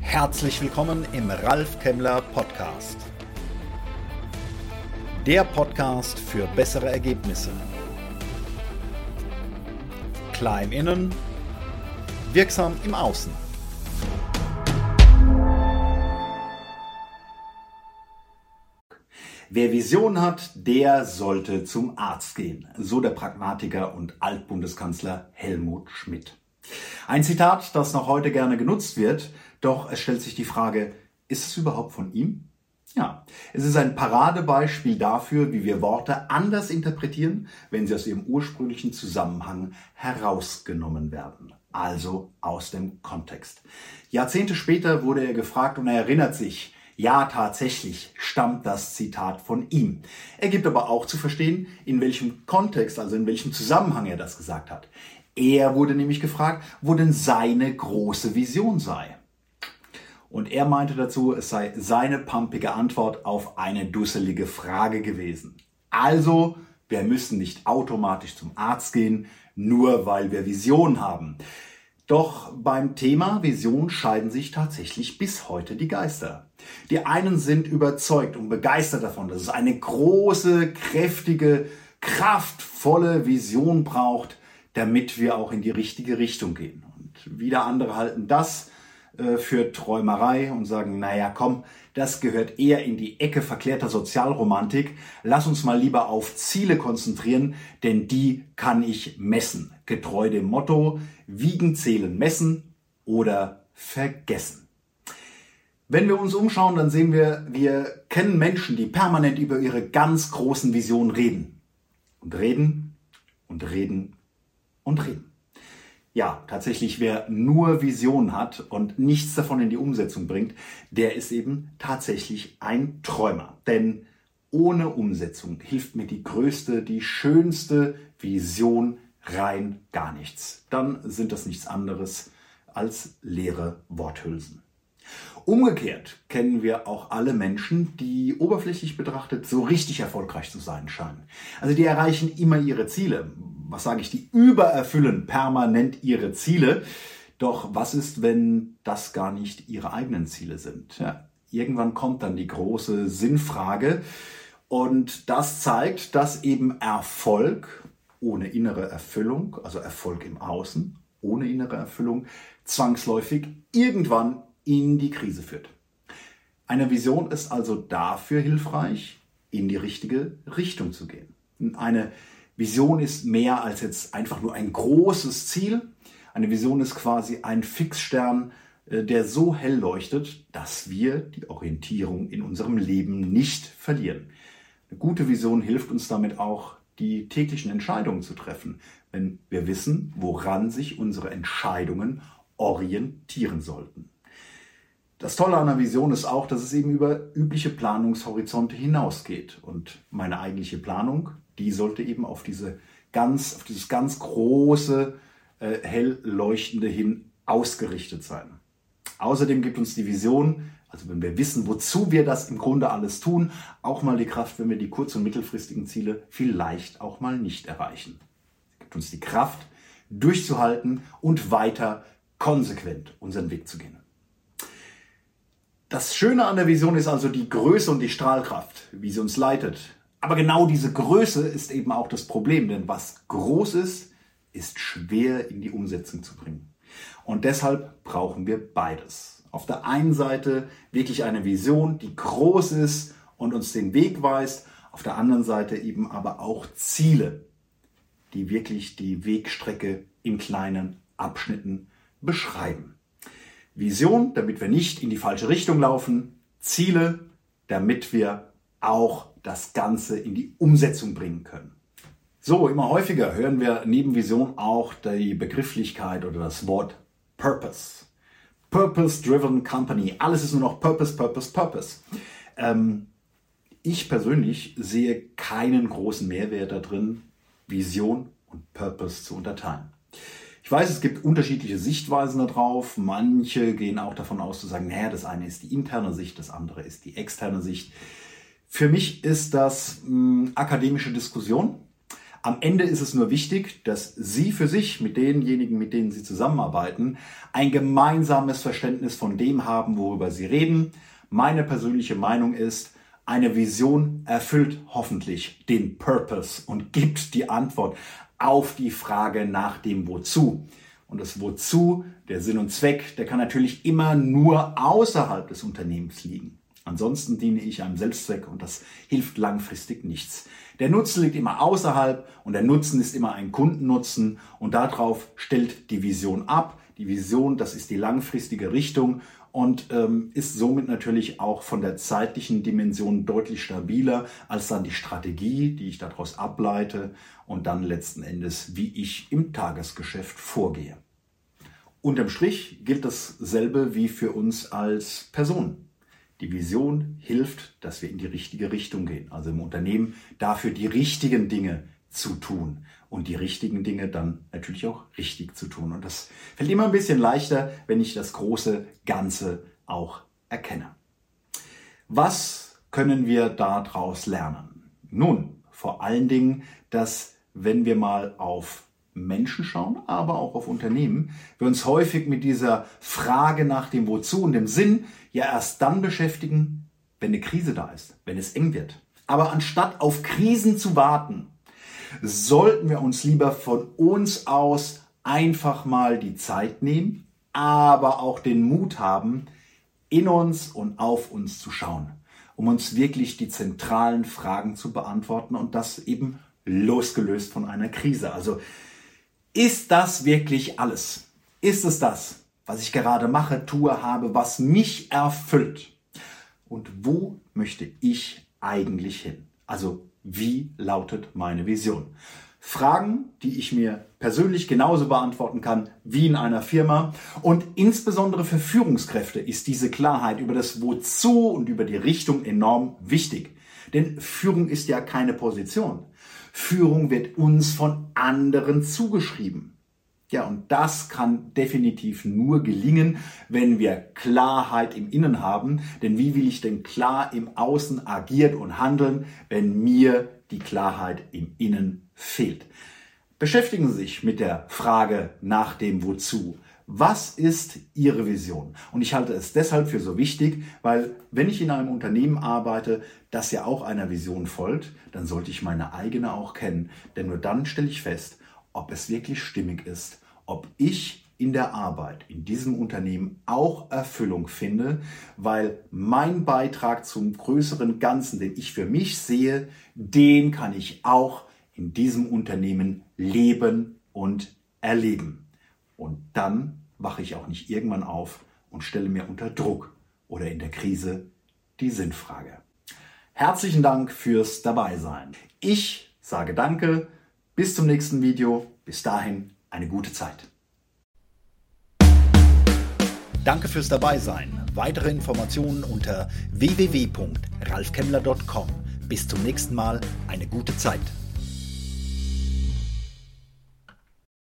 Herzlich willkommen im Ralf Kemmler Podcast. Der Podcast für bessere Ergebnisse. Klein innen, wirksam im Außen. Wer Vision hat, der sollte zum Arzt gehen, so der Pragmatiker und Altbundeskanzler Helmut Schmidt. Ein Zitat, das noch heute gerne genutzt wird, doch es stellt sich die Frage, ist es überhaupt von ihm? Ja, es ist ein Paradebeispiel dafür, wie wir Worte anders interpretieren, wenn sie aus ihrem ursprünglichen Zusammenhang herausgenommen werden, also aus dem Kontext. Jahrzehnte später wurde er gefragt und er erinnert sich, ja, tatsächlich stammt das Zitat von ihm. Er gibt aber auch zu verstehen, in welchem Kontext, also in welchem Zusammenhang er das gesagt hat. Er wurde nämlich gefragt, wo denn seine große Vision sei. Und er meinte dazu, es sei seine pumpige Antwort auf eine dusselige Frage gewesen. Also, wir müssen nicht automatisch zum Arzt gehen, nur weil wir Vision haben. Doch beim Thema Vision scheiden sich tatsächlich bis heute die Geister. Die einen sind überzeugt und begeistert davon, dass es eine große, kräftige, kraftvolle Vision braucht, damit wir auch in die richtige Richtung gehen. Und wieder andere halten das äh, für Träumerei und sagen, naja, komm, das gehört eher in die Ecke verklärter Sozialromantik. Lass uns mal lieber auf Ziele konzentrieren, denn die kann ich messen. Getreu dem Motto, wiegen, zählen, messen oder vergessen. Wenn wir uns umschauen, dann sehen wir, wir kennen Menschen, die permanent über ihre ganz großen Visionen reden. Und reden und reden und reden ja, tatsächlich wer nur Vision hat und nichts davon in die Umsetzung bringt, der ist eben tatsächlich ein Träumer. Denn ohne Umsetzung hilft mir die größte, die schönste Vision rein gar nichts. Dann sind das nichts anderes als leere Worthülsen. Umgekehrt kennen wir auch alle Menschen, die oberflächlich betrachtet so richtig erfolgreich zu sein scheinen. Also die erreichen immer ihre Ziele. Was sage ich, die übererfüllen permanent ihre Ziele. Doch was ist, wenn das gar nicht ihre eigenen Ziele sind? Ja, irgendwann kommt dann die große Sinnfrage. Und das zeigt, dass eben Erfolg ohne innere Erfüllung, also Erfolg im Außen, ohne innere Erfüllung, zwangsläufig irgendwann in die Krise führt. Eine Vision ist also dafür hilfreich, in die richtige Richtung zu gehen. Eine Vision ist mehr als jetzt einfach nur ein großes Ziel. Eine Vision ist quasi ein Fixstern, äh, der so hell leuchtet, dass wir die Orientierung in unserem Leben nicht verlieren. Eine gute Vision hilft uns damit auch, die täglichen Entscheidungen zu treffen, wenn wir wissen, woran sich unsere Entscheidungen orientieren sollten. Das Tolle an einer Vision ist auch, dass es eben über übliche Planungshorizonte hinausgeht. Und meine eigentliche Planung, die sollte eben auf diese ganz, auf dieses ganz große, äh, hell leuchtende hin ausgerichtet sein. Außerdem gibt uns die Vision, also wenn wir wissen, wozu wir das im Grunde alles tun, auch mal die Kraft, wenn wir die kurz- und mittelfristigen Ziele vielleicht auch mal nicht erreichen. Es gibt uns die Kraft, durchzuhalten und weiter konsequent unseren Weg zu gehen. Das Schöne an der Vision ist also die Größe und die Strahlkraft, wie sie uns leitet. Aber genau diese Größe ist eben auch das Problem, denn was groß ist, ist schwer in die Umsetzung zu bringen. Und deshalb brauchen wir beides. Auf der einen Seite wirklich eine Vision, die groß ist und uns den Weg weist. Auf der anderen Seite eben aber auch Ziele, die wirklich die Wegstrecke in kleinen Abschnitten beschreiben. Vision, damit wir nicht in die falsche Richtung laufen. Ziele, damit wir auch das Ganze in die Umsetzung bringen können. So, immer häufiger hören wir neben Vision auch die Begrifflichkeit oder das Wort Purpose. Purpose-driven Company. Alles ist nur noch Purpose, Purpose, Purpose. Ähm, ich persönlich sehe keinen großen Mehrwert da drin, Vision und Purpose zu unterteilen. Ich weiß, es gibt unterschiedliche Sichtweisen darauf. Manche gehen auch davon aus zu sagen, naja, das eine ist die interne Sicht, das andere ist die externe Sicht. Für mich ist das mh, hm, akademische Diskussion. Am Ende ist es nur wichtig, dass Sie für sich mit denjenigen, mit denen Sie zusammenarbeiten, ein gemeinsames Verständnis von dem haben, worüber Sie reden. Meine persönliche Meinung ist, eine Vision erfüllt hoffentlich den Purpose und gibt die Antwort auf die Frage nach dem Wozu. Und das Wozu, der Sinn und Zweck, der kann natürlich immer nur außerhalb des Unternehmens liegen. Ansonsten diene ich einem Selbstzweck und das hilft langfristig nichts. Der Nutzen liegt immer außerhalb und der Nutzen ist immer ein Kundennutzen und darauf stellt die Vision ab. Die Vision, das ist die langfristige Richtung und ähm, ist somit natürlich auch von der zeitlichen Dimension deutlich stabiler als dann die Strategie, die ich daraus ableite und dann letzten Endes, wie ich im Tagesgeschäft vorgehe. Unterm Strich gilt dasselbe wie für uns als Person. Die Vision hilft, dass wir in die richtige Richtung gehen. Also im Unternehmen dafür die richtigen Dinge zu tun und die richtigen Dinge dann natürlich auch richtig zu tun. Und das fällt immer ein bisschen leichter, wenn ich das große Ganze auch erkenne. Was können wir daraus lernen? Nun, vor allen Dingen, dass wenn wir mal auf Menschen schauen, aber auch auf Unternehmen, wir uns häufig mit dieser Frage nach dem Wozu und dem Sinn ja erst dann beschäftigen, wenn eine Krise da ist, wenn es eng wird. Aber anstatt auf Krisen zu warten, sollten wir uns lieber von uns aus einfach mal die Zeit nehmen, aber auch den Mut haben, in uns und auf uns zu schauen, um uns wirklich die zentralen Fragen zu beantworten und das eben losgelöst von einer Krise. Also ist das wirklich alles? Ist es das, was ich gerade mache, tue, habe, was mich erfüllt? Und wo möchte ich eigentlich hin? Also wie lautet meine Vision? Fragen, die ich mir persönlich genauso beantworten kann wie in einer Firma. Und insbesondere für Führungskräfte ist diese Klarheit über das Wozu und über die Richtung enorm wichtig. Denn Führung ist ja keine Position. Führung wird uns von anderen zugeschrieben. Ja, und das kann definitiv nur gelingen, wenn wir Klarheit im Innen haben. Denn wie will ich denn klar im Außen agieren und handeln, wenn mir die Klarheit im Innen fehlt? Beschäftigen Sie sich mit der Frage nach dem Wozu. Was ist Ihre Vision? Und ich halte es deshalb für so wichtig, weil wenn ich in einem Unternehmen arbeite, das ja auch einer Vision folgt, dann sollte ich meine eigene auch kennen. Denn nur dann stelle ich fest, ob es wirklich stimmig ist, ob ich in der Arbeit in diesem Unternehmen auch Erfüllung finde, weil mein Beitrag zum größeren Ganzen, den ich für mich sehe, den kann ich auch in diesem Unternehmen leben und erleben. Und dann wache ich auch nicht irgendwann auf und stelle mir unter Druck oder in der Krise die Sinnfrage. Herzlichen Dank fürs Dabeisein. Ich sage Danke, bis zum nächsten Video. Bis dahin eine gute Zeit. Danke fürs Dabeisein. Weitere Informationen unter www.ralfkemmler.com. Bis zum nächsten Mal. Eine gute Zeit.